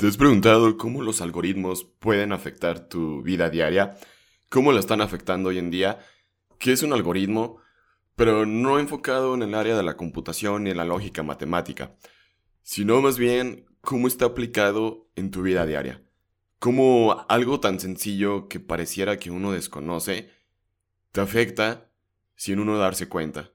¿Te has preguntado cómo los algoritmos pueden afectar tu vida diaria? ¿Cómo la están afectando hoy en día? ¿Qué es un algoritmo? Pero no enfocado en el área de la computación ni en la lógica matemática, sino más bien cómo está aplicado en tu vida diaria. Cómo algo tan sencillo que pareciera que uno desconoce te afecta sin uno darse cuenta.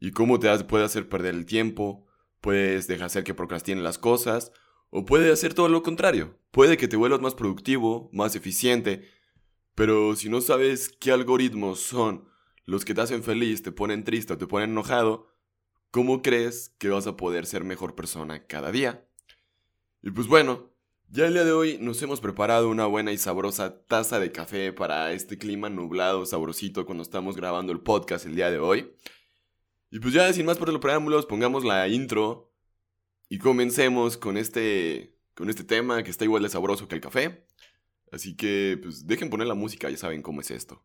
Y cómo te puede hacer perder el tiempo, puedes dejar hacer que procrastinen las cosas, o puede hacer todo lo contrario. Puede que te vuelvas más productivo, más eficiente, pero si no sabes qué algoritmos son los que te hacen feliz, te ponen triste o te ponen enojado, ¿cómo crees que vas a poder ser mejor persona cada día? Y pues bueno, ya el día de hoy nos hemos preparado una buena y sabrosa taza de café para este clima nublado, sabrosito cuando estamos grabando el podcast el día de hoy. Y pues ya sin más por los preámbulos, pongamos la intro y comencemos con este, con este tema que está igual de sabroso que el café. Así que, pues, dejen poner la música, ya saben cómo es esto.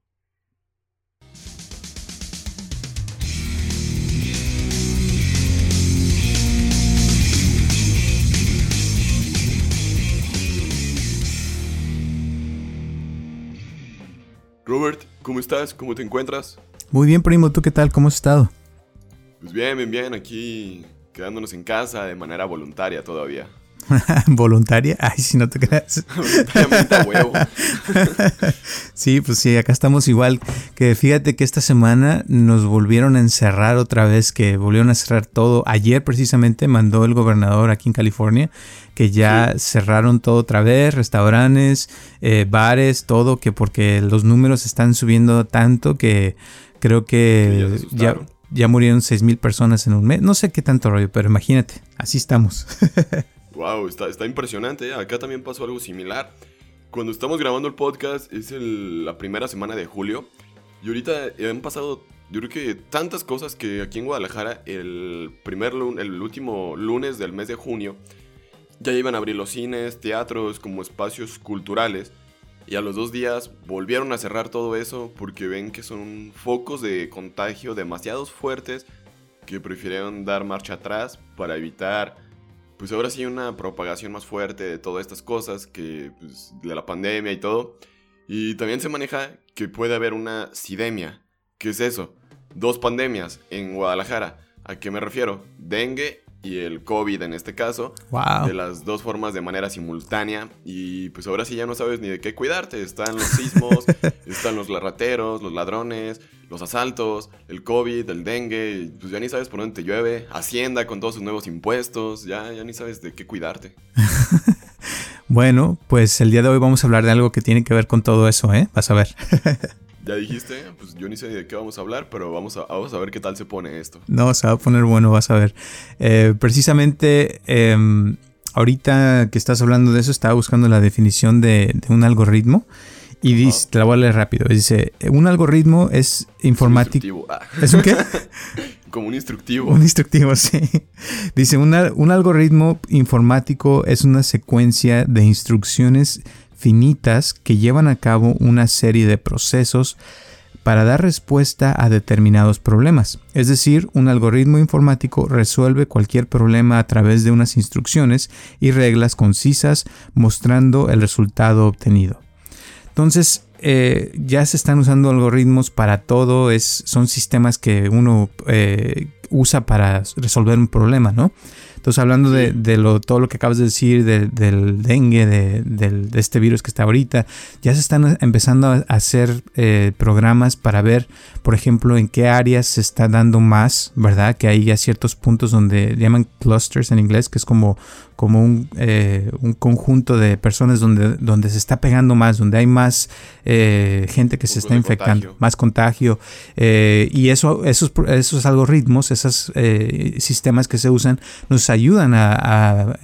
Robert, ¿cómo estás? ¿Cómo te encuentras? Muy bien, primo. ¿Tú qué tal? ¿Cómo has estado? Pues bien, bien, bien. Aquí quedándonos en casa de manera voluntaria todavía. ¿Voluntaria? Ay, si no te creas. huevo. sí, pues sí, acá estamos igual. Que fíjate que esta semana nos volvieron a encerrar otra vez, que volvieron a cerrar todo. Ayer precisamente mandó el gobernador aquí en California que ya cerraron todo otra vez, restaurantes, eh, bares, todo, que porque los números están subiendo tanto que creo que ya, ya murieron 6.000 personas en un mes. No sé qué tanto rollo, pero imagínate, así estamos. wow, está, impresionante. ¿eh? Acá también pasó algo similar. Cuando estamos grabando el podcast es la primera semana de julio. Y ahorita han pasado, yo creo que tantas cosas que aquí en Guadalajara, el, primer, el último lunes del mes de junio, ya iban a abrir los cines, teatros, como espacios culturales. Y a los dos días volvieron a cerrar todo eso porque ven que son focos de contagio demasiados fuertes que prefirieron dar marcha atrás para evitar, pues ahora sí, una propagación más fuerte de todas estas cosas, que pues, de la pandemia y todo. Y también se maneja que puede haber una sidemia. ¿Qué es eso? Dos pandemias en Guadalajara. ¿A qué me refiero? Dengue y el COVID en este caso. De las dos formas de manera simultánea. Y pues ahora sí ya no sabes ni de qué cuidarte. Están los sismos, están los rateros, los ladrones, los asaltos, el COVID, el dengue. pues ya ni sabes por dónde te llueve. Hacienda con todos sus nuevos impuestos. Ya, ya ni sabes de qué cuidarte. bueno, pues el día de hoy vamos a hablar de algo que tiene que ver con todo eso, ¿eh? Vas a ver. Ya dijiste, pues yo ni sé de qué vamos a hablar, pero vamos a, vamos a ver qué tal se pone esto. No, se va a poner bueno, vas a ver. Eh, precisamente, em, ahorita que estás hablando de eso, estaba buscando la definición de, un algoritmo. Y dice, te la voy a leer rápido. Dice, un algoritmo es informático. Ah. ¿Es un qué? Como un instructivo. Un instructivo, sí. Dice, un algoritmo informático es una secuencia de instrucciones finitas que llevan a cabo una serie de procesos para dar respuesta a determinados problemas. Es decir, un algoritmo informático resuelve cualquier problema a través de unas instrucciones y reglas concisas mostrando el resultado obtenido. Entonces, eh, ya se están usando algoritmos para todo, es, son sistemas que uno eh, usa para resolver un problema, ¿no? Entonces, hablando de, lo, todo lo que acabas de decir, del dengue, de, este virus que está ahorita, ya se están empezando a hacer eh, programas para ver, por ejemplo, en qué áreas se está dando más, ¿verdad? Que hay ya ciertos puntos donde llaman clusters en inglés, que es como, como un, eh, un conjunto de personas donde, donde se está pegando más, donde hay más eh, gente que se está infectando, más contagio. y eso, esos, esos algoritmos, esos sistemas que se usan, nos ayudan a,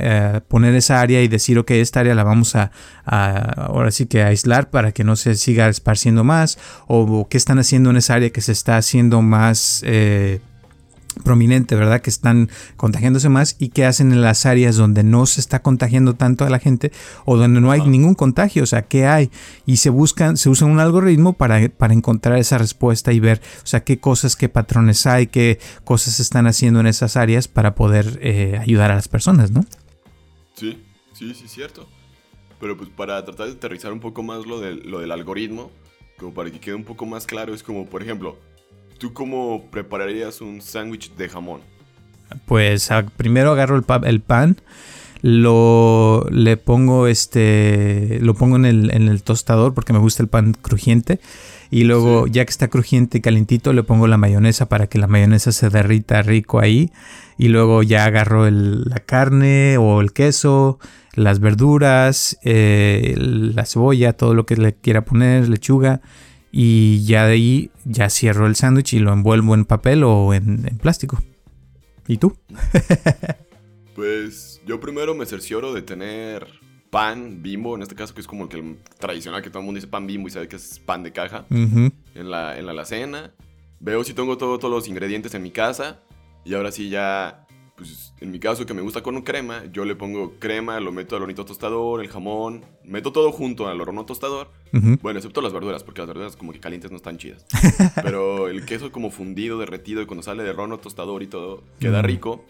poner esa área y decir, ok, esta área la vamos a, ahora sí que aislar para que no se siga esparciendo más, o, qué están haciendo en esa área que se está haciendo más eh, prominente, ¿verdad? Que están contagiándose más y que hacen en las áreas donde no se está contagiando tanto a la gente o donde no hay ningún contagio, o sea, ¿qué hay? Y se buscan, se usa un algoritmo para, para encontrar esa respuesta y ver, o sea, qué cosas, qué patrones hay, qué cosas se están haciendo en esas áreas para poder eh, ayudar a las personas, ¿no? Sí, sí, sí, cierto. Pero pues para tratar de aterrizar un poco más lo del, lo del algoritmo, como para que quede un poco más claro, es como, por ejemplo, ¿tú cómo prepararías un sándwich de jamón? Pues primero agarro el, el pan, lo le pongo este lo pongo en el, en el, tostador porque me gusta el pan crujiente y luego ya que está crujiente y calentito le pongo la mayonesa para que la mayonesa se derrita rico ahí y luego ya agarro la carne o el queso las verduras eh, la cebolla todo lo que le quiera poner lechuga y ya de ahí ya cierro el sándwich y lo envuelvo en papel o en, en plástico ¿y tú? pues yo primero me cercioro de tener pan bimbo, en este caso que es como el, que tradicional que todo el mundo dice pan bimbo y sabe que es pan de caja, en, la, en la alacena. Veo si tengo todo, todos los ingredientes en mi casa y ahora sí ya, pues en mi caso que me gusta con crema, yo le pongo crema, lo meto al hornito tostador, el jamón, meto todo junto al horno tostador. Bueno, excepto las verduras, porque las verduras como que calientes no están chidas. Pero el queso como fundido, derretido y cuando sale del horno tostador y todo, queda rico.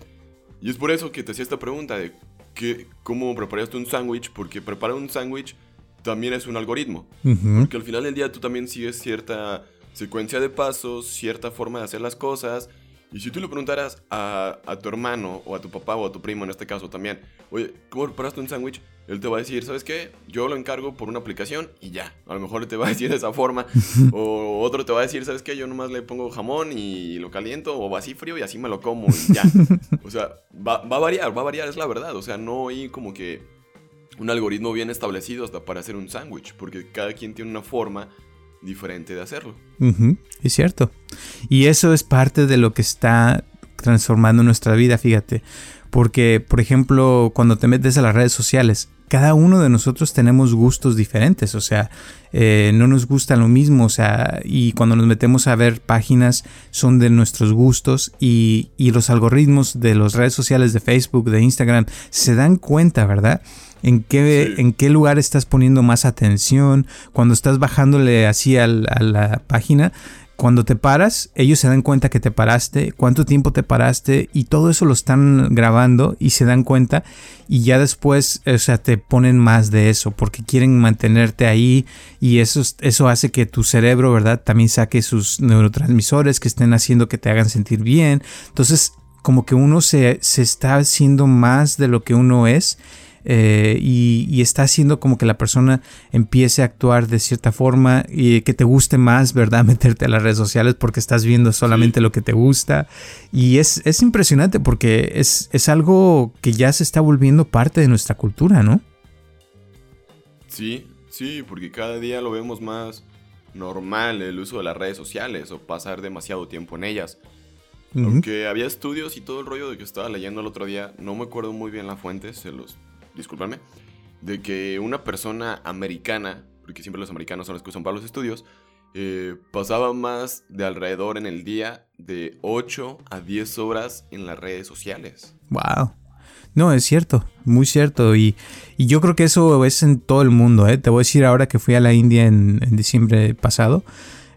Y es por eso que te hacía esta pregunta de que, cómo preparaste un sándwich, porque preparar un sándwich también es un algoritmo. Porque al final del día tú también sigues cierta secuencia de pasos, cierta forma de hacer las cosas. Y si tú le preguntaras a, a, tu hermano o a tu papá o a tu primo en este caso también, oye, ¿cómo preparaste un sándwich? Él te va a decir, ¿sabes qué? Yo lo encargo por una aplicación y ya. A lo mejor te va a decir de esa forma. o otro te va a decir, ¿sabes qué? Yo nomás le pongo jamón y lo caliento o así frío y así me lo como y ya. o sea, va, va a variar, va a variar, es la verdad. O sea, no hay como que un algoritmo bien establecido hasta para hacer un sándwich, porque cada quien tiene una forma diferente de hacerlo. es cierto. Y eso es parte de lo que está transformando nuestra vida, fíjate. Porque, por ejemplo, cuando te metes a las redes sociales, cada uno de nosotros tenemos gustos diferentes, o sea, eh, no nos gusta lo mismo, o sea, y cuando nos metemos a ver páginas son de nuestros gustos y, los algoritmos de las redes sociales de Facebook, de Instagram, se dan cuenta, ¿verdad? En qué, en qué lugar estás poniendo más atención, cuando estás bajándole así a la página, cuando te paras, ellos se dan cuenta que te paraste, cuánto tiempo te paraste y todo eso lo están grabando y se dan cuenta y ya después, o sea, te ponen más de eso porque quieren mantenerte ahí y eso, eso hace que tu cerebro, ¿verdad? También saque sus neurotransmisores que estén haciendo que te hagan sentir bien. Entonces, como que uno se, se está haciendo más de lo que uno es eh, y, está haciendo como que la persona empiece a actuar de cierta forma y que te guste más, ¿verdad? Meterte a las redes sociales porque estás viendo solamente lo que te gusta. Y es, es impresionante porque es, es algo que ya se está volviendo parte de nuestra cultura, ¿no? Sí, sí, porque cada día lo vemos más normal el uso de las redes sociales o pasar demasiado tiempo en ellas. Aunque había estudios y todo el rollo de que estaba leyendo el otro día, no me acuerdo muy bien la fuente, se los discúlpame, de que una persona americana, porque siempre los americanos son los que usan para los estudios, eh, pasaba más de alrededor en el día de 8 a 10 horas en las redes sociales. ¡Wow! No, es cierto, muy cierto. Y, yo creo que eso es en todo el mundo. ¿eh? Te voy a decir ahora que fui a la India en, diciembre pasado.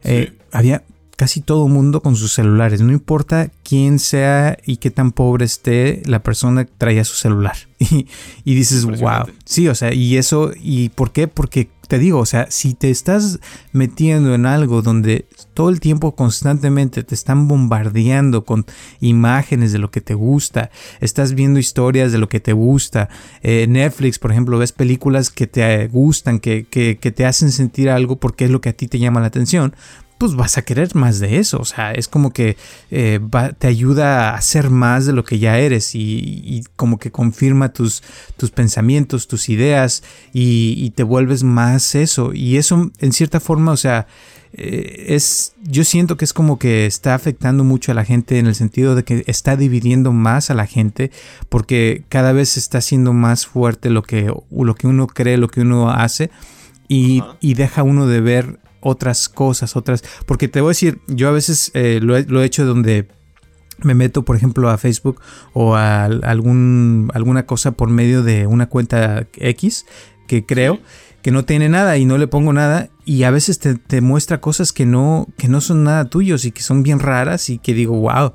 Eh, había casi todo mundo con sus celulares. No importa quién sea y qué tan pobre esté, la persona traía su celular. Y, dices, wow. Sí, o sea, y eso, ¿y por qué? Porque te digo, o sea, si te estás metiendo en algo donde todo el tiempo constantemente te están bombardeando con imágenes de lo que te gusta, estás viendo historias de lo que te gusta, eh, Netflix, por ejemplo, ves películas que te gustan, que, que, que te hacen sentir algo porque es lo que a ti te llama la atención, pues vas a querer más de eso. O sea, es como que eh, te ayuda a ser más de lo que ya eres y, como que confirma tus, tus pensamientos, tus ideas y, te vuelves más eso. Y eso, en cierta forma, o sea, eh, es, yo siento que es como que está afectando mucho a la gente en el sentido de que está dividiendo más a la gente porque cada vez está siendo más fuerte lo que, lo que uno cree, lo que uno hace. Y, y, deja uno de ver otras cosas, otras... Porque te voy a decir, yo a veces eh, lo, he, hecho donde me meto, por ejemplo, a Facebook o a algún, alguna cosa por medio de una cuenta X que creo que no tiene nada y no le pongo nada y a veces te, muestra cosas que no, que no son nada tuyos y que son bien raras y que digo, wow,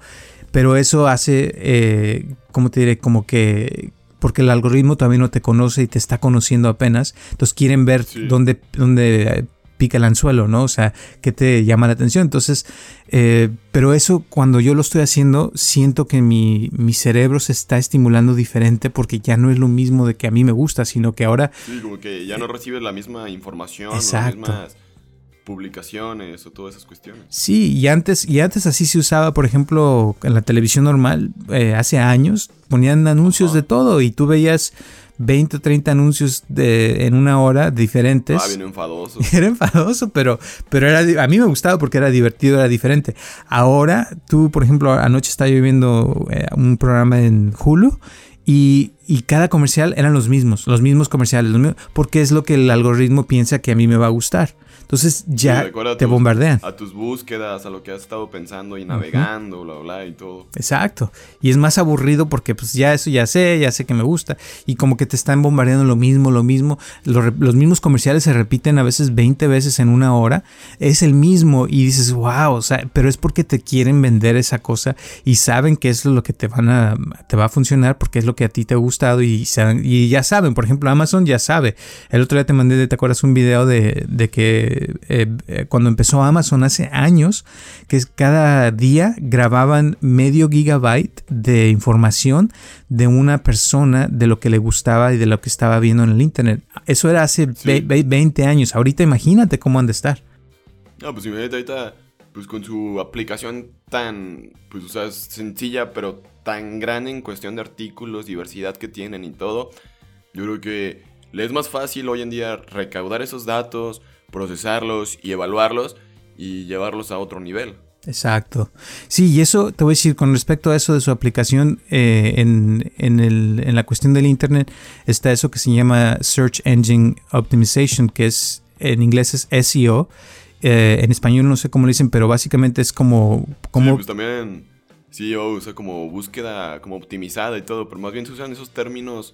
pero eso hace, eh, como te diré? Como que porque el algoritmo todavía no te conoce y te está conociendo apenas. Entonces quieren ver dónde, dónde pica el anzuelo, ¿no? O sea, qué te llama la atención. Entonces, eh, pero eso cuando yo lo estoy haciendo, siento que mi, mi, cerebro se está estimulando diferente porque ya no es lo mismo de que a mí me gusta, sino que ahora... Sí, como que ya no recibes la misma información, Exacto. las mismas publicaciones o todas esas cuestiones. Sí, y antes, y antes así se usaba, por ejemplo, en la televisión normal, eh, hace años, ponían anuncios de todo y tú veías 20 o 30 anuncios de, en una hora diferentes. Ah, bien enfadoso. Era enfadoso, pero, pero era, a mí me gustaba porque era divertido, era diferente. Ahora, tú, por ejemplo, anoche estaba yo viendo eh, un programa en Hulu y, y, cada comercial eran los mismos, los mismos comerciales, porque es lo que el algoritmo piensa que a mí me va a gustar. Entonces ya te bombardean. A tus búsquedas, a lo que has estado pensando y navegando, bla, bla, y todo. Exacto. Y es más aburrido porque pues ya eso ya sé, ya sé que me gusta. Y como que te están bombardeando lo mismo, lo mismo. Los, mismos comerciales se repiten a veces 20 veces en una hora. Es el mismo y dices, wow, o sea, pero es porque te quieren vender esa cosa y saben que eso es lo que te, van a, te va a funcionar porque es lo que a ti te ha gustado y, y ya saben. Por ejemplo, Amazon ya sabe. El otro día te mandé, ¿te acuerdas un video de, de que eh, eh, cuando empezó Amazon hace años, que cada día grababan medio gigabyte de información de una persona de lo que le gustaba y de lo que estaba viendo en el internet. Eso era hace 20 años. Ahorita imagínate cómo han de estar. No, pues imagínate ahorita, pues con su aplicación tan, pues o sea, sencilla, pero tan grande en cuestión de artículos, diversidad que tienen y todo. Yo creo que le es más fácil hoy en día recaudar esos datos, procesarlos y evaluarlos y llevarlos a otro nivel. Exacto. Sí, y eso te voy a decir con respecto a eso de su aplicación eh, en, en, el, en, la cuestión del Internet, está eso que se llama Search Engine Optimization, que es en inglés es SEO. Eh, en español no sé cómo lo dicen, pero básicamente es como... como sí, pues también SEO usa como búsqueda como optimizada y todo, pero más bien se usan esos términos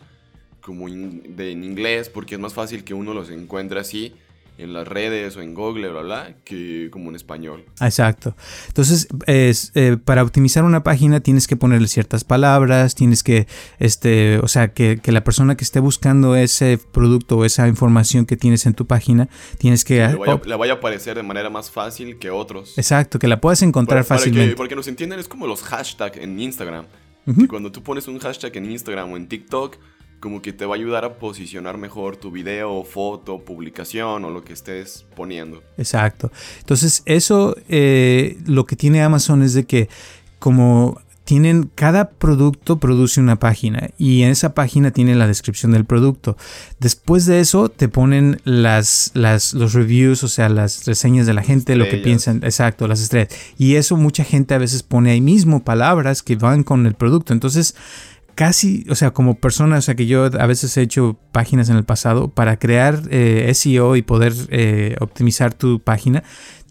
como de, en inglés porque es más fácil que uno los encuentre así en las redes o en Google, bla, bla, que como en español. Exacto. Entonces, es, eh, para optimizar una página tienes que ponerle ciertas palabras, tienes que, este, o sea, que, que, la persona que esté buscando ese producto o esa información que tienes en tu página, tienes que... le, vaya, a aparecer de manera más fácil que otros. Exacto, que la puedas encontrar fácilmente. porque nos entienden, es como los hashtags en Instagram. cuando tú pones un hashtag en Instagram o en TikTok, como que te va a ayudar a posicionar mejor tu video, foto, publicación o lo que estés poniendo. Exacto. Entonces eso eh, lo que tiene Amazon es de que como tienen cada producto produce una página y en esa página tiene la descripción del producto. Después de eso te ponen las, las los reviews, o sea, las reseñas de la gente, lo que piensan, exacto, las estrellas. Y eso mucha gente a veces pone ahí mismo palabras que van con el producto. Entonces casi, o sea, como persona, o sea, que yo a veces he hecho páginas en el pasado, para crear eh, SEO y poder eh, optimizar tu página,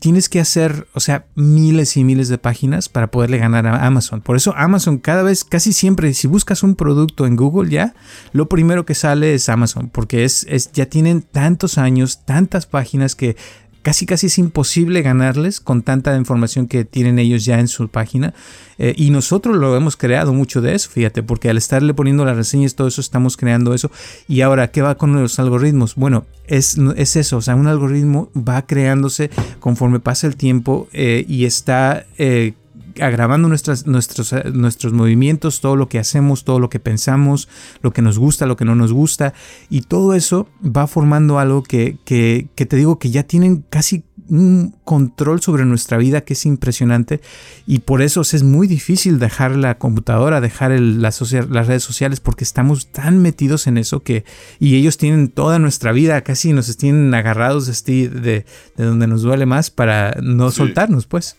tienes que hacer, o sea, miles y miles de páginas para poderle ganar a Amazon. Por eso Amazon cada vez, casi siempre, si buscas un producto en Google ya, lo primero que sale es Amazon, porque es, es ya tienen tantos años, tantas páginas que casi casi es imposible ganarles con tanta información que tienen ellos ya en su página. Eh, y nosotros lo hemos creado mucho de eso, fíjate, porque al estarle poniendo las reseñas, todo eso, estamos creando eso. Y ahora, ¿qué va con los algoritmos? Bueno, es, es eso, o sea, un algoritmo va creándose conforme pasa el tiempo eh, y está eh, agravando nuestras, nuestros, eh, nuestros movimientos, todo lo que hacemos, todo lo que pensamos, lo que nos gusta, lo que no nos gusta. Y todo eso va formando algo que, que, que te digo que ya tienen casi un control sobre nuestra vida que es impresionante y por eso es muy difícil dejar la computadora, dejar las redes sociales porque estamos tan metidos en eso que y ellos tienen toda nuestra vida, casi nos tienen agarrados de, de, de donde nos duele más para no soltarnos pues.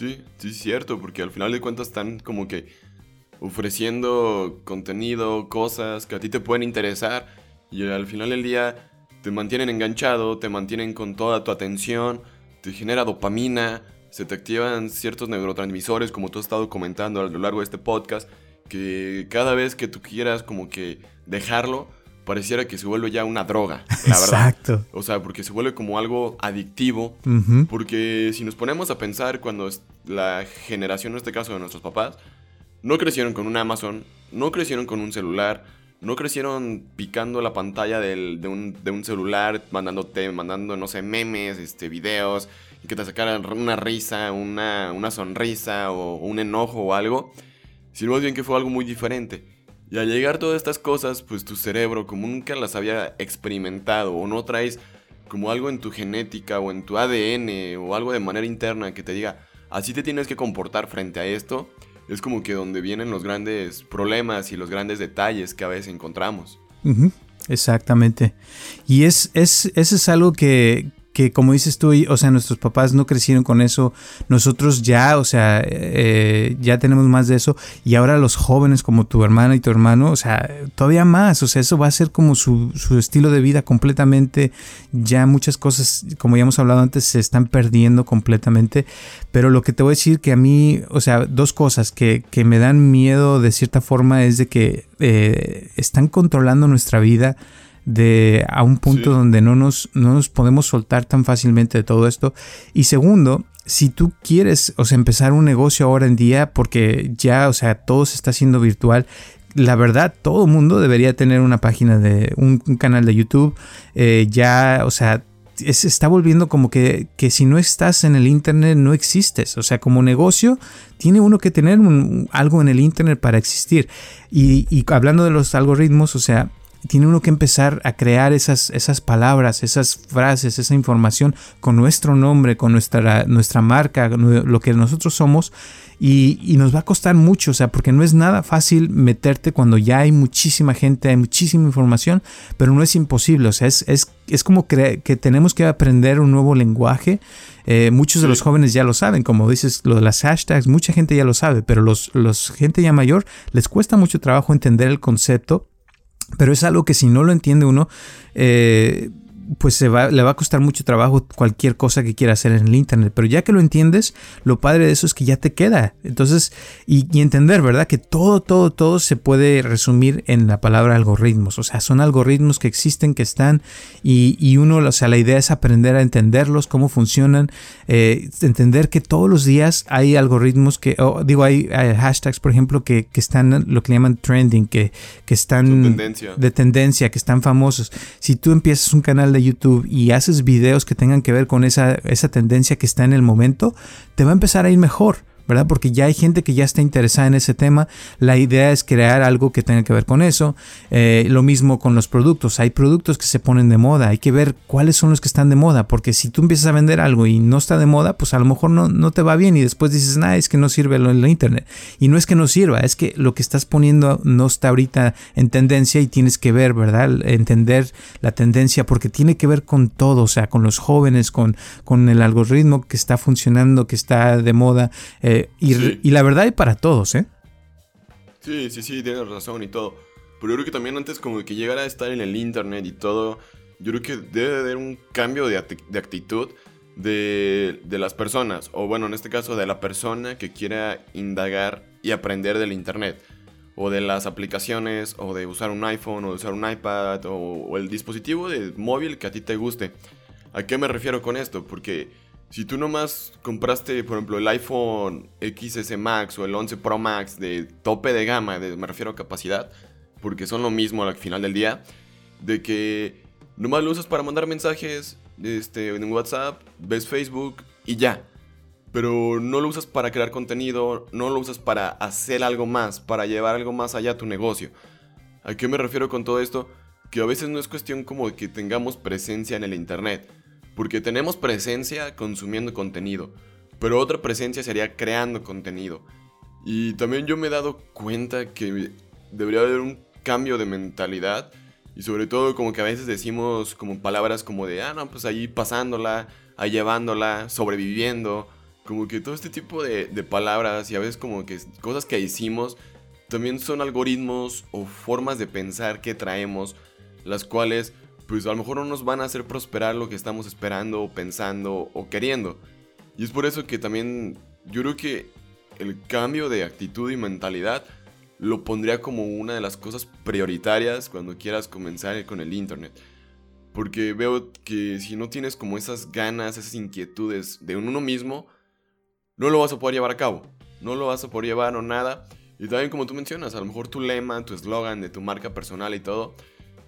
Sí, sí, es cierto, porque al final de cuentas están como que ofreciendo contenido, cosas que a ti te pueden interesar y al final del día te mantienen enganchado, te mantienen con toda tu atención, te genera dopamina, se te activan ciertos neurotransmisores como tú has estado comentando a lo largo de este podcast, que cada vez que tú quieras como que dejarlo, pareciera que se vuelve ya una droga, la verdad. Exacto. O sea, porque se vuelve como algo adictivo. Porque si nos ponemos a pensar cuando la generación, en este caso de nuestros papás, no crecieron con un Amazon, no crecieron con un celular, no crecieron picando la pantalla de, un, celular, mandándote, mandando, no sé, memes, este, videos, y que te sacaran una risa, una, una sonrisa o, un enojo o algo, sino más bien que fue algo muy diferente. Y al llegar todas estas cosas, pues tu cerebro, como nunca las había experimentado o no traes como algo en tu genética o en tu ADN o algo de manera interna que te diga, así te tienes que comportar frente a esto, es como que donde vienen los grandes problemas y los grandes detalles que a veces encontramos. Exactamente. Y es, es, eso es algo que, que como dices tú, o sea, nuestros papás no crecieron con eso, nosotros ya, o sea, eh, ya tenemos más de eso, y ahora los jóvenes como tu hermana y tu hermano, o sea, todavía más, o sea, eso va a ser como su, su estilo de vida completamente, ya muchas cosas, como ya hemos hablado antes, se están perdiendo completamente, pero lo que te voy a decir que a mí, o sea, dos cosas que, que me dan miedo de cierta forma es de que eh, están controlando nuestra vida, de a un punto donde no nos, no nos podemos soltar tan fácilmente de todo esto. Y segundo, si tú quieres, o sea, empezar un negocio ahora en día, porque ya, o sea, todo se está haciendo virtual, la verdad, todo mundo debería tener una página de un, canal de YouTube. Eh, ya, o sea, se está volviendo como que, que, si no estás en el Internet no existes. O sea, como negocio, tiene uno que tener algo en el Internet para existir. Y, y, hablando de los algoritmos, o sea, tiene uno que empezar a crear esas, esas palabras, esas frases, esa información con nuestro nombre, con nuestra, nuestra marca, lo que nosotros somos. Y, nos va a costar mucho, o sea, porque no es nada fácil meterte cuando ya hay muchísima gente, hay muchísima información, pero no es imposible, o sea, es, es, como que, tenemos que aprender un nuevo lenguaje. Eh, muchos de los jóvenes ya lo saben, como dices, lo de las hashtags, mucha gente ya lo sabe, pero los, los gente ya mayor les cuesta mucho trabajo entender el concepto pero es algo que si no lo entiende uno, eh, pues se va, le va a costar mucho trabajo cualquier cosa que quiera hacer en el Internet. Pero ya que lo entiendes, lo padre de eso es que ya te queda. Entonces, y, entender, ¿verdad? Que todo, todo, todo se puede resumir en la palabra algoritmos. O sea, son algoritmos que existen, que están, y, uno, o sea, la idea es aprender a entenderlos, cómo funcionan, eh, entender que todos los días hay algoritmos que, digo, hay, hashtags, por ejemplo, que, que, están lo que le llaman trending, que, que están de tendencia, que están famosos. Si tú empiezas un canal de YouTube y haces videos que tengan que ver con esa, esa tendencia que está en el momento, te va a empezar a ir mejor. ¿Verdad? Porque ya hay gente que ya está interesada en ese tema. La idea es crear algo que tenga que ver con eso. Eh, lo mismo con los productos. Hay productos que se ponen de moda. Hay que ver cuáles son los que están de moda. Porque si tú empiezas a vender algo y no está de moda, pues a lo mejor no, no te va bien y después dices, nada, es que no sirve en la internet. Y no es que no sirva, es que lo que estás poniendo no está ahorita en tendencia y tienes que ver, ¿verdad? Entender la tendencia porque tiene que ver con todo, o sea, con los jóvenes, con, con el algoritmo que está funcionando, que está de moda. Eh, y, la verdad hay para todos, ¿eh? Sí, sí, sí, tienes razón y todo. Pero yo creo que también antes como que llegara a estar en el internet y todo, yo creo que debe haber un cambio de, actitud de, de, las personas. O bueno, en este caso de la persona que quiera indagar y aprender del internet. O de las aplicaciones, o de usar un iPhone, o de usar un iPad, o, o el dispositivo de móvil que a ti te guste. ¿A qué me refiero con esto? Porque si tú nomás compraste, por ejemplo, el iPhone XS Max o el 11 Pro Max de tope de gama, me refiero a capacidad, porque son lo mismo al final del día, de que nomás lo usas para mandar mensajes este, en WhatsApp, ves Facebook y ya. Pero no lo usas para crear contenido, no lo usas para hacer algo más, para llevar algo más allá a tu negocio. ¿A qué me refiero con todo esto? Que a veces no es cuestión como de que tengamos presencia en el Internet porque tenemos presencia consumiendo contenido, pero otra presencia sería creando contenido. Y también yo me he dado cuenta que debería haber un cambio de mentalidad y sobre todo como que a veces decimos como palabras como de, ah, no, pues ahí pasándola, ahí llevándola, sobreviviendo, como que todo este tipo de, de palabras y a veces como que cosas que hicimos también son algoritmos o formas de pensar que traemos, las cuales pues a lo mejor no nos van a hacer prosperar lo que estamos esperando pensando o queriendo. Y es por eso que también yo creo que el cambio de actitud y mentalidad lo pondría como una de las cosas prioritarias cuando quieras comenzar con el Internet. Porque veo que si no tienes como esas ganas, esas inquietudes de uno mismo, no lo vas a poder llevar a cabo. No lo vas a poder llevar o nada. Y también como tú mencionas, a lo mejor tu lema, tu eslogan de tu marca personal y todo,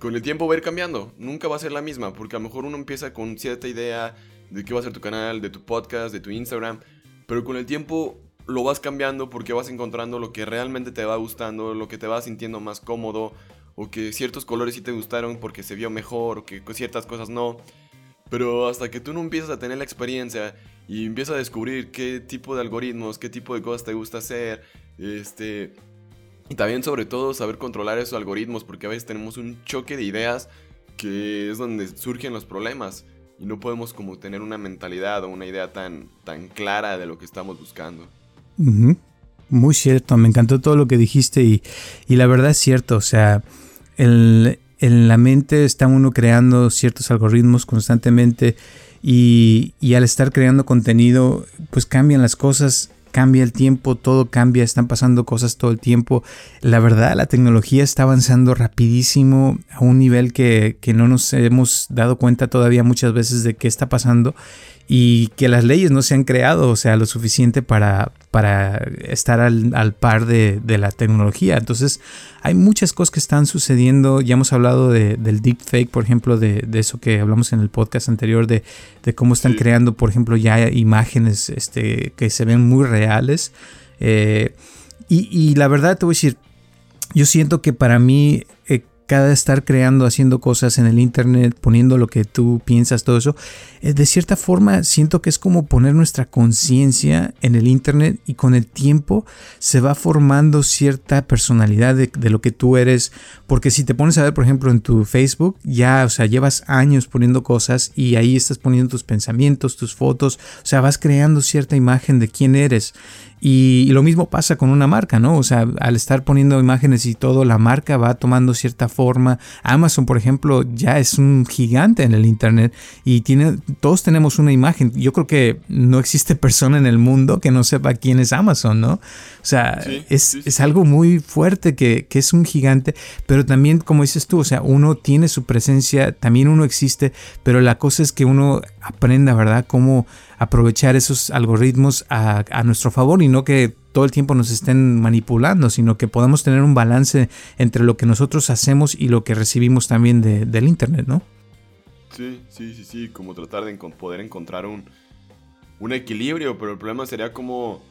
con el tiempo va a ir cambiando. Nunca va a ser la misma, porque a lo mejor uno empieza con cierta idea de qué va a ser tu canal, de tu podcast, de tu Instagram, pero con el tiempo lo vas cambiando porque vas encontrando lo que realmente te va gustando, lo que te va sintiendo más cómodo, o que ciertos colores sí te gustaron porque se vio mejor, o que ciertas cosas no. Pero hasta que tú no empiezas a tener la experiencia y empiezas a descubrir qué tipo de algoritmos, qué tipo de cosas te gusta hacer, este... Y también sobre todo saber controlar esos algoritmos porque a veces tenemos un choque de ideas que es donde surgen los problemas y no podemos como tener una mentalidad o una idea tan, tan clara de lo que estamos buscando. Muy cierto, me encantó todo lo que dijiste y, y la verdad es cierto, o sea, el, en la mente está uno creando ciertos algoritmos constantemente y, al estar creando contenido, pues cambian las cosas, cambia el tiempo, todo cambia, están pasando cosas todo el tiempo. La verdad, la tecnología está avanzando rapidísimo a un nivel que, que no nos hemos dado cuenta todavía muchas veces de qué está pasando y que las leyes no se han creado, o sea, lo suficiente para, para estar al, par de, la tecnología. Entonces, hay muchas cosas que están sucediendo. Ya hemos hablado de, del deepfake, por ejemplo, de, eso que hablamos en el podcast anterior, de, cómo están creando, por ejemplo, ya imágenes este, que se ven muy reales. Eh, y, y la verdad, te voy a decir, yo siento que para mí cada estar creando, haciendo cosas en el internet, poniendo lo que tú piensas, todo eso, eh, de cierta forma siento que es como poner nuestra conciencia en el internet y con el tiempo se va formando cierta personalidad de, lo que tú eres, porque si te pones a ver, por ejemplo, en tu Facebook, ya, o sea, llevas años poniendo cosas y ahí estás poniendo tus pensamientos, tus fotos, o sea, vas creando cierta imagen de quién eres. Y, lo mismo pasa con una marca, ¿no? O sea, al estar poniendo imágenes y todo, la marca va tomando cierta forma. Amazon, por ejemplo, ya es un gigante en el Internet y tiene, todos tenemos una imagen. Yo creo que no existe persona en el mundo que no sepa quién es Amazon, ¿no? O sea, es, algo muy fuerte que, que es un gigante, pero también, como dices tú, o sea, uno tiene su presencia, también uno existe, pero la cosa es que uno aprenda, ¿verdad? Cómo aprovechar esos algoritmos a, nuestro favor y no que todo el tiempo nos estén manipulando, sino que podamos tener un balance entre lo que nosotros hacemos y lo que recibimos también del Internet, ¿no? Sí, sí, sí, sí, como tratar de poder encontrar un, un equilibrio, pero el problema sería como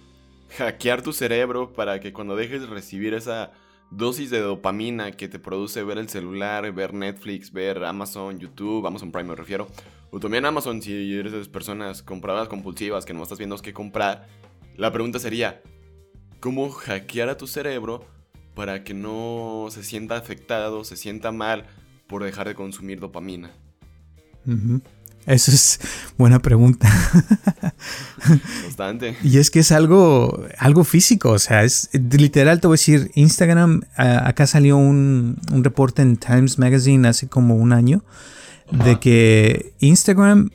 hackear tu cerebro para que cuando dejes de recibir esa dosis de dopamina que te produce ver el celular, ver Netflix, ver Amazon, YouTube, Amazon Prime me refiero, o también Amazon si eres de esas personas compradas compulsivas que no estás viendo qué comprar, la pregunta sería, ¿cómo hackear a tu cerebro para que no se sienta afectado, se sienta mal por dejar de consumir dopamina? Eso es buena pregunta. Bastante. Y es que es algo, algo físico, o sea, es literal, te voy a decir, Instagram, acá salió un, un reporte en Times Magazine hace como un año de que Instagram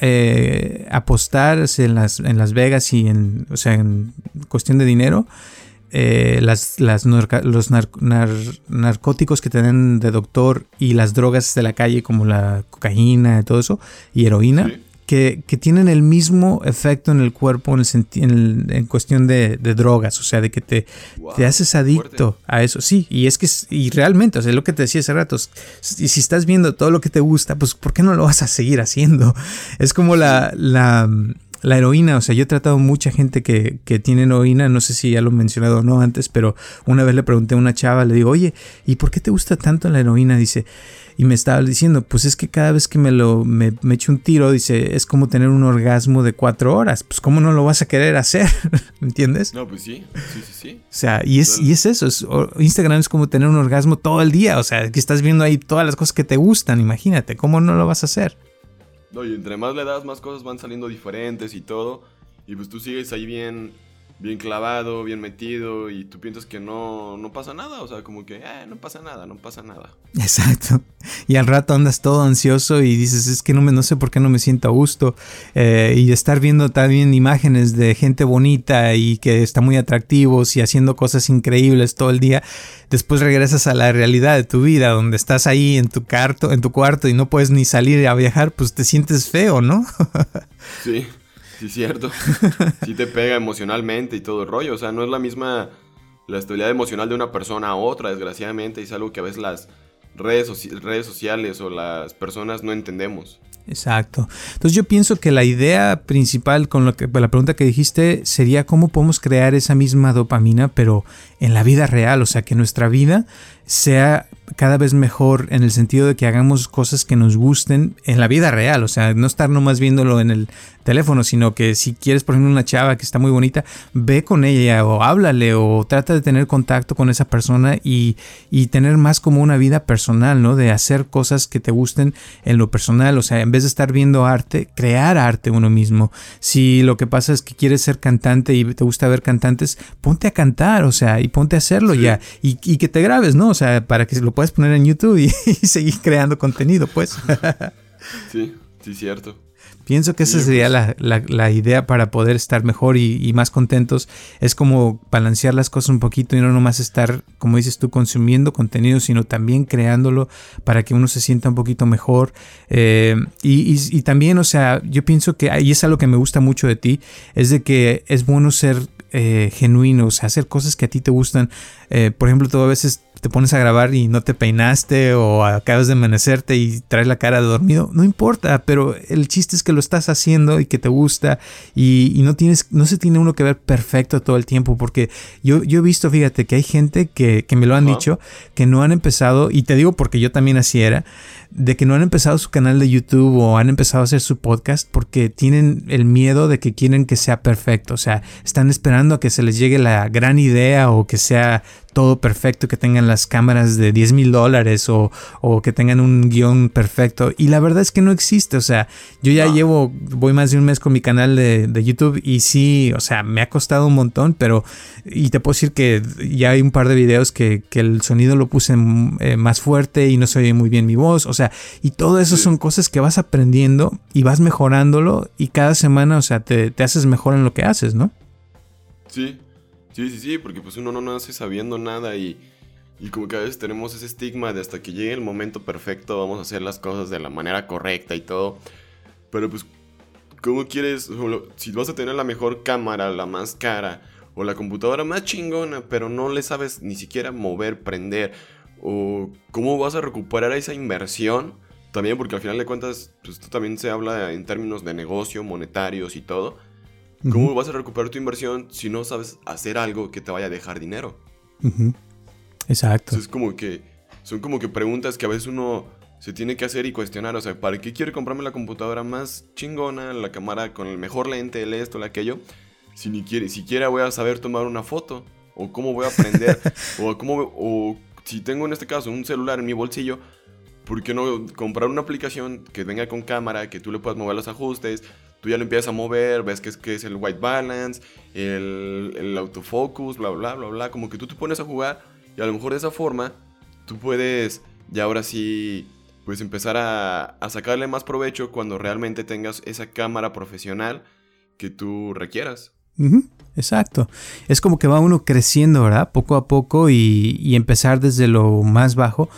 eh, apostar en las, en Las Vegas y en, o sea, en cuestión de dinero, eh, las, las los narcóticos que tienen de doctor y las drogas de la calle como la cocaína y todo eso, y heroína, que, tienen el mismo efecto en el cuerpo en, el, en, cuestión de, drogas, o sea, de que te, te haces adicto a eso. Sí, y es que, y realmente, o sea, lo que te decía hace rato, y si estás viendo todo lo que te gusta, pues ¿por qué no lo vas a seguir haciendo? Es como la, la, la heroína, o sea, yo he tratado mucha gente que, que, tiene heroína, no sé si ya lo he mencionado o no antes, pero una vez le pregunté a una chava, le digo, oye, ¿y por qué te gusta tanto la heroína? Dice, y me estaba diciendo, pues es que cada vez que me lo me, echo un tiro, dice, es como tener un orgasmo de cuatro horas. Pues cómo no lo vas a querer hacer, ¿me entiendes? No, pues sí, sí, sí, sí. O sea, y es, y es eso, es, Instagram es como tener un orgasmo todo el día, o sea, que estás viendo ahí todas las cosas que te gustan, imagínate, ¿cómo no lo vas a hacer? No, y entre más le das, más cosas van saliendo diferentes y todo, y pues tú sigues ahí bien bien clavado, bien metido y tú piensas que no, no pasa nada, o sea, como que eh, no pasa nada, no pasa nada. Exacto. Y al rato andas todo ansioso y dices, es que no, me, no sé por qué no me siento a gusto. Eh, y estar viendo también imágenes de gente bonita y que está muy atractivos y haciendo cosas increíbles todo el día, después regresas a la realidad de tu vida, donde estás ahí en tu, cuarto, en tu cuarto y no puedes ni salir a viajar, pues te sientes feo, ¿no? sí. Sí, cierto. Sí te pega emocionalmente y todo el rollo. O sea, no es la misma la estabilidad emocional de una persona a otra, desgraciadamente, es algo que a veces las redes, redes sociales o las personas no entendemos. Exacto. Entonces yo pienso que la idea principal con lo que, la pregunta que dijiste sería cómo podemos crear esa misma dopamina, pero en la vida real, o sea, que nuestra vida sea cada vez mejor en el sentido de que hagamos cosas que nos gusten en la vida real, o sea, no estar nomás viéndolo en el teléfono, sino que si quieres, por ejemplo, una chava que está muy bonita, ve con ella o háblale o trata de tener contacto con esa persona y, y tener más como una vida personal, ¿no? De hacer cosas que te gusten en lo personal, o sea, en vez de estar viendo arte, crear arte uno mismo. Si lo que pasa es que quieres ser cantante y te gusta ver cantantes, ponte a cantar, o sea, y ponte a hacerlo ya y, y que te grabes, ¿no? O sea, para que lo puedas poner en YouTube y, seguir creando contenido, pues. sí, sí, cierto. Pienso que esa sería pues. la, idea para poder estar mejor y, más contentos. Es como balancear las cosas un poquito y no nomás estar, como dices tú, consumiendo contenido, sino también creándolo para que uno se sienta un poquito mejor. Eh, y, también, o sea, yo pienso que, y es algo que me gusta mucho de ti, es de que es bueno ser eh, genuino, o sea, hacer cosas que a ti te gustan. Eh, por ejemplo, tú a veces te pones a grabar y no te peinaste o acabas de amanecerte y traes la cara de dormido, no importa, pero el chiste es que lo estás haciendo y que te gusta y, no tienes, no se tiene uno que ver perfecto todo el tiempo porque yo, yo he visto, fíjate, que hay gente que, me lo han dicho, que no han empezado, y te digo porque yo también así era, de que no han empezado su canal de YouTube o han empezado a hacer su podcast porque tienen el miedo de que quieren que sea perfecto, o sea, están esperando a que se les llegue la gran idea o que sea todo perfecto, que tengan las cámaras de 10 mil dólares o, que tengan un guion perfecto. Y la verdad es que no existe. O sea, yo ya llevo, voy más de un mes con mi canal de, YouTube y sí, o sea, me ha costado un montón, pero, y te puedo decir que ya hay un par de videos que, el sonido lo puse eh, más fuerte y no se oye muy bien mi voz. O sea, y todo eso son cosas que vas aprendiendo y vas mejorándolo y cada semana, o sea, te, te haces mejor en lo que haces, ¿no? Sí, Sí, sí, sí, porque pues uno no nace sabiendo nada y, y como que a veces tenemos ese estigma de hasta que llegue el momento perfecto vamos a hacer las cosas de la manera correcta y todo. Pero pues, ¿cómo quieres? Si vas a tener la mejor cámara, la más cara, o la computadora más chingona, pero no le sabes ni siquiera mover, prender, o cómo vas a recuperar esa inversión, también porque al final de cuentas, pues esto también se habla en términos de negocio, monetarios y todo ¿Cómo vas a recuperar tu inversión si no sabes hacer algo que te vaya a dejar dinero? Exacto. es como que son como que preguntas que a veces uno se tiene que hacer y cuestionar. O sea, ¿para qué quiero comprarme la computadora más chingona, la cámara con el mejor lente, el esto, el aquello? Si ni quiere, siquiera voy a saber tomar una foto. O cómo voy a aprender. o cómo. O si tengo en este caso un celular en mi bolsillo. ¿Por qué no comprar una aplicación que venga con cámara, que tú le puedas mover los ajustes, tú ya lo empiezas a mover, ves que es, que es el white balance, el, el autofocus, bla, bla, bla, bla. Como que tú te pones a jugar y a lo mejor de esa forma tú puedes ya ahora sí pues empezar a, a sacarle más provecho cuando realmente tengas esa cámara profesional que tú requieras. exacto. Es como que va uno creciendo, ¿verdad? Poco a poco y, y empezar desde lo más bajo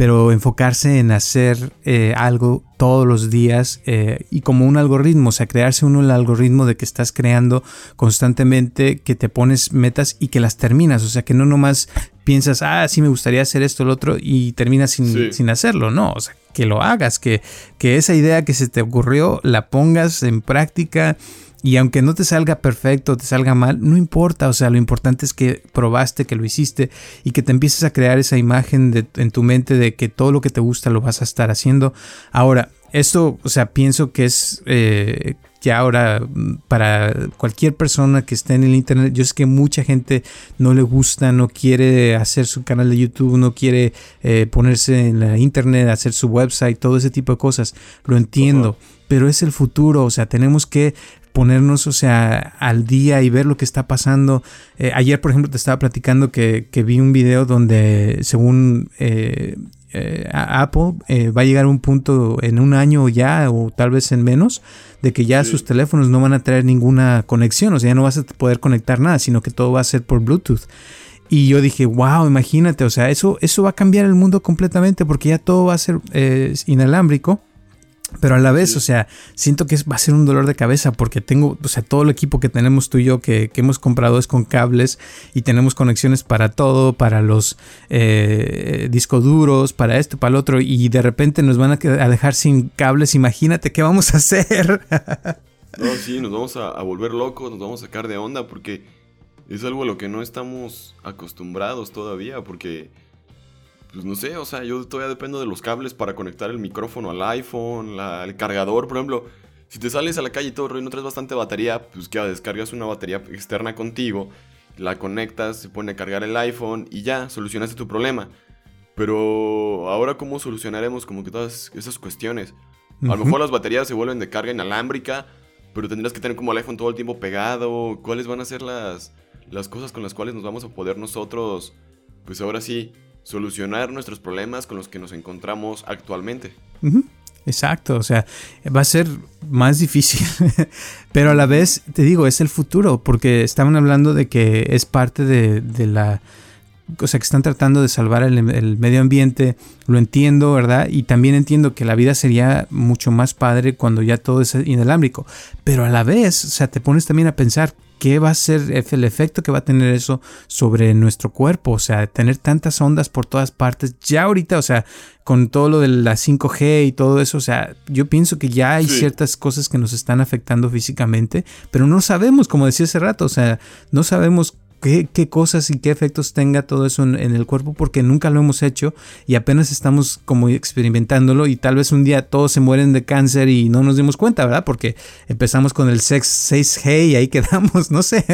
pero enfocarse en hacer eh, algo todos los días eh, y como un algoritmo, o sea, crearse uno el algoritmo de que estás creando constantemente, que te pones metas y que las terminas, o sea, que no nomás piensas, ah, sí me gustaría hacer esto, lo otro, y terminas sin, sin hacerlo, no, o sea, que lo hagas, que, que esa idea que se te ocurrió la pongas en práctica y aunque no te salga perfecto, te salga mal, no importa, o sea, lo importante es que probaste, que lo hiciste y que te empieces a crear esa imagen de, en tu mente de que todo lo que te gusta lo vas a estar haciendo. Ahora, esto, o sea, pienso que es eh, ya ahora mm, para cualquier persona que esté en el internet, yo sé que mucha gente no le gusta, no quiere hacer su canal de YouTube, no quiere eh, ponerse en la internet, hacer su website, todo ese tipo de cosas, lo entiendo. Pero es el futuro, o sea, tenemos que ponernos, o sea, al día y ver lo que está pasando. Eh, ayer, por ejemplo, te estaba platicando que, vi un video donde, según eh, eh, Apple, va a llegar a un punto en un año ya, o tal vez en menos, de que ya sus teléfonos no van a traer ninguna conexión, o sea, ya no vas a poder conectar nada, sino que todo va a ser por Bluetooth. Y yo dije, wow, imagínate, o sea, eso, eso va a cambiar el mundo completamente porque ya todo va a ser inalámbrico Pero a la vez, o sea, siento que va a ser un dolor de cabeza porque tengo, o sea, todo el equipo que tenemos tú y yo que, hemos comprado es con cables y tenemos conexiones para todo, para los eh, discos duros, para esto, para el otro, y de repente nos van a, dejar sin cables. Imagínate qué vamos a hacer. no, sí, nos vamos a, a volver locos, nos vamos a sacar de onda porque es algo a lo que no estamos acostumbrados todavía, porque pues no sé, o sea, yo todavía dependo de los cables para conectar el micrófono al iPhone, el cargador, por ejemplo. Si te sales a la calle y todo y no traes bastante batería, pues que descargas una batería externa contigo, la conectas, se pone a cargar el iPhone y ya, solucionaste tu problema. Pero ahora cómo solucionaremos como que todas esas cuestiones. A lo mejor las baterías se vuelven de carga inalámbrica, pero tendrás que tener como el iPhone todo el tiempo pegado. ¿Cuáles van a ser las, las cosas con las cuales nos vamos a poder nosotros, pues ahora sí, solucionar nuestros problemas con los que nos encontramos actualmente. Exacto, o sea, va a ser más difícil, pero a la vez, te digo, es el futuro, porque estaban hablando de que es parte de, la... O sea, que están tratando de salvar el, el, medio ambiente, lo entiendo, ¿verdad? Y también entiendo que la vida sería mucho más padre cuando ya todo es inalámbrico. Pero a la vez, o sea, te pones también a pensar, qué va a ser el efecto que va a tener eso sobre nuestro cuerpo, o sea, tener tantas ondas por todas partes, ya ahorita, o sea, con todo lo de la 5G y todo eso, o sea, yo pienso que ya hay ciertas cosas que nos están afectando físicamente, pero no sabemos, como decía hace rato, o sea, no sabemos qué, cosas y qué efectos tenga todo eso en, el cuerpo porque nunca lo hemos hecho y apenas estamos como experimentándolo y tal vez un día todos se mueren de cáncer y no nos dimos cuenta, ¿verdad? Porque empezamos con el 6G y ahí quedamos, no sé.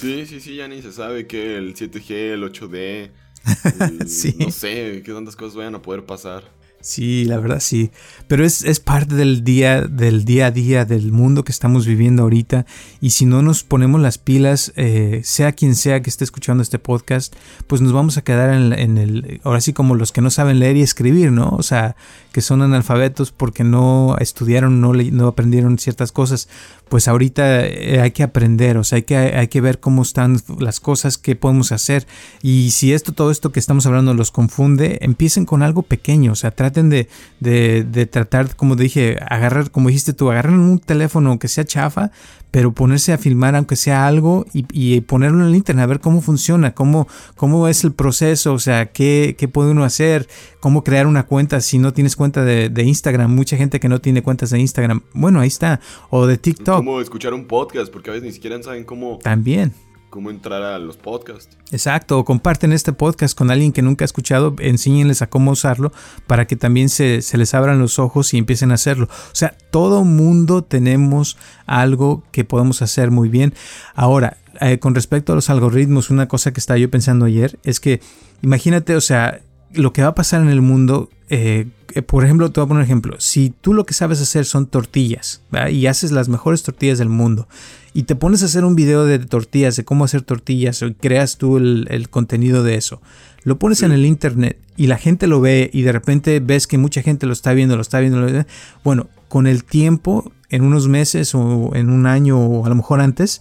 Sí, sí, sí, ya ni se sabe que el 7G, el 8D, no sé qué tantas cosas vayan a poder pasar. Sí, la verdad sí. Pero es, parte del día, del día a día, del mundo que estamos viviendo ahorita. Y si no nos ponemos las pilas, eh, sea quien sea que esté escuchando este podcast, pues nos vamos a quedar en, el. Ahora sí, como los que no saben leer y escribir, ¿no? O sea, que son analfabetos porque no estudiaron, no, no aprendieron ciertas cosas. Pues ahorita eh, hay que aprender, o sea, hay que, hay que ver cómo están las cosas, qué podemos hacer. Y si esto, todo esto que estamos hablando los confunde, empiecen con algo pequeño, o sea, de, de, tratar, como dije, agarrar, como dijiste tú, agarrar un teléfono que sea chafa, pero ponerse a filmar aunque sea algo y, ponerlo en el internet, a ver cómo funciona, cómo, cómo es el proceso, o sea, qué, qué puede uno hacer, cómo crear una cuenta si no tienes cuenta de, de, Instagram, mucha gente que no tiene cuentas de Instagram, bueno, ahí está, o de TikTok. Cómo escuchar un podcast, porque a veces ni siquiera saben cómo... También cómo entrar a los podcasts. Exacto, comparten este podcast con alguien que nunca ha escuchado, enséñenles a cómo usarlo para que también se, les abran los ojos y empiecen a hacerlo. O sea, todo mundo tenemos algo que podemos hacer muy bien. Ahora, eh, con respecto a los algoritmos, una cosa que estaba yo pensando ayer es que, imagínate, o sea, lo que va a pasar en el mundo, eh, eh, por ejemplo, te voy a poner un ejemplo, si tú lo que sabes hacer son tortillas y haces las mejores tortillas del mundo y te pones a hacer un video de tortillas, de cómo hacer tortillas y creas tú el, contenido de eso, lo pones en el internet y la gente lo ve y de repente ves que mucha gente lo está viendo, lo está viendo, lo bueno, con el tiempo, en unos meses o en un año o a lo mejor antes,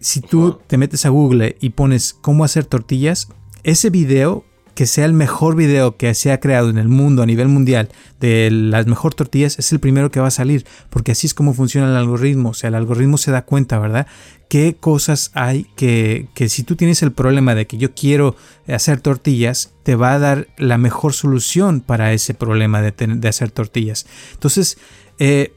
si tú te metes a Google y pones cómo hacer tortillas, ese video que sea el mejor video que se ha creado en el mundo a nivel mundial de las mejor tortillas es el primero que va a salir, porque así es como funciona el algoritmo, o sea, el algoritmo se da cuenta, ¿verdad? ¿Qué cosas hay que, que si tú tienes el problema de que yo quiero hacer tortillas, te va a dar la mejor solución para ese problema de, de hacer tortillas? Entonces, eh,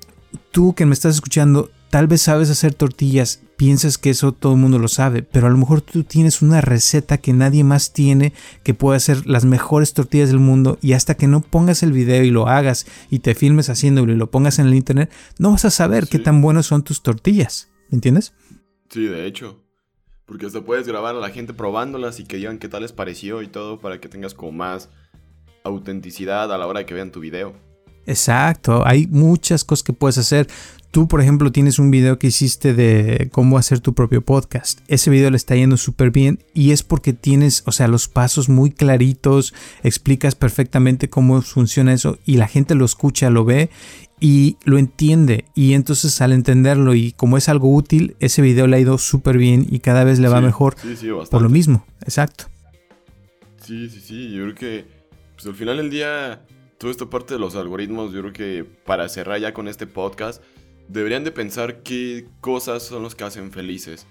tú que me estás escuchando, tal vez sabes hacer tortillas, piensas que eso todo el mundo lo sabe, pero a lo mejor tú tienes una receta que nadie más tiene que puede hacer las mejores tortillas del mundo y hasta que no pongas el video y lo hagas y te filmes haciéndolo y lo pongas en el internet, no vas a saber qué tan buenas son tus tortillas, ¿me entiendes? Sí, de hecho. Porque hasta puedes grabar a la gente probándolas y que digan qué tal les pareció y todo para que tengas como más autenticidad a la hora de que vean tu video. Exacto, hay muchas cosas que puedes hacer. Tú, por ejemplo, tienes un video que hiciste de cómo hacer tu propio podcast. Ese video le está yendo súper bien y es porque tienes, o sea, los pasos muy claritos, explicas perfectamente cómo funciona eso y la gente lo escucha, lo ve y lo entiende. Y entonces al entenderlo y como es algo útil, ese video le ha ido súper bien y cada vez le va mejor por lo mismo. Exacto. Sí, sí, sí. Yo creo que pues, al final del día toda esta parte de los algoritmos, yo creo que para cerrar ya con este podcast, deberían de pensar qué cosas son los que hacen felices.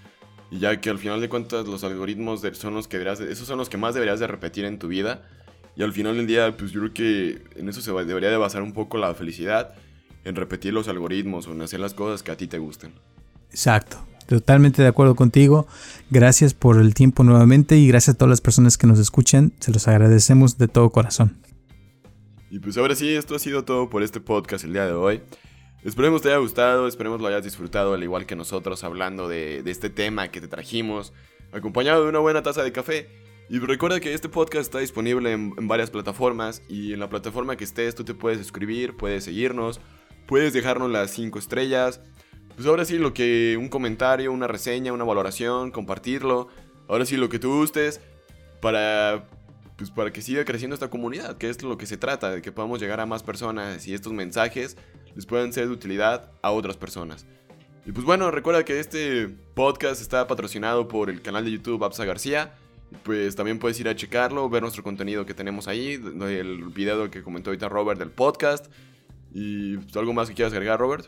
Y ya que al final de cuentas los algoritmos son los que deberías esos son los que más deberías de repetir en tu vida. Y al final del día, pues yo creo que en eso se debería de basar un poco la felicidad, en repetir los algoritmos o en hacer las cosas que a ti te gusten. Exacto. Totalmente de acuerdo contigo. Gracias por el tiempo nuevamente y gracias a todas las personas que nos escuchan. Se los agradecemos de todo corazón. Y pues ahora sí, esto ha sido todo por este podcast el día de hoy. Esperemos te haya gustado, esperemos lo hayas disfrutado al igual que nosotros hablando de, este tema que te trajimos, acompañado de una buena taza de café. Y recuerda que este podcast está disponible en, en, varias plataformas y en la plataforma que estés tú te puedes suscribir, puedes seguirnos, puedes dejarnos las 5 estrellas. Pues ahora sí lo que un comentario, una reseña, una valoración, compartirlo. Ahora sí lo que tú gustes para pues para que siga creciendo esta comunidad, que es lo que se trata, de que podamos llegar a más personas y estos mensajes les puedan ser de utilidad a otras personas. Y pues bueno, recuerda que este podcast está patrocinado por el canal de YouTube Absa García. Pues también puedes ir a checarlo, ver nuestro contenido que tenemos ahí, el video que comentó ahorita Robert del podcast. ¿Y pues, algo más que quieras agregar, Robert?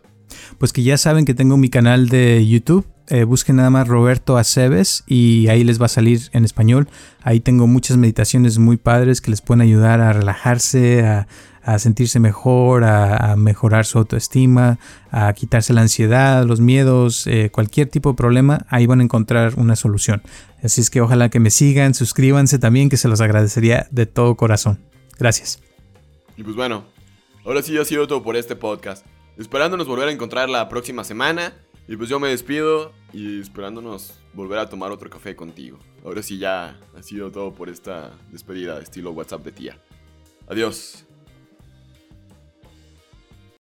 Pues que ya saben que tengo mi canal de YouTube. Eh, busquen nada más Roberto Aceves y ahí les va a salir en español. Ahí tengo muchas meditaciones muy padres que les pueden ayudar a relajarse, a, a sentirse mejor, a, mejorar su autoestima, a quitarse la ansiedad, los miedos, eh, cualquier tipo de problema, ahí van a encontrar una solución. Así es que ojalá que me sigan, suscríbanse también, que se los agradecería de todo corazón. Gracias. Y pues bueno, ahora sí ha sido todo por este podcast. Esperándonos volver a encontrar la próxima semana. Y pues yo me despido y esperándonos volver a tomar otro café contigo. Ahora sí ya ha sido todo por esta despedida de estilo WhatsApp de tía. Adiós.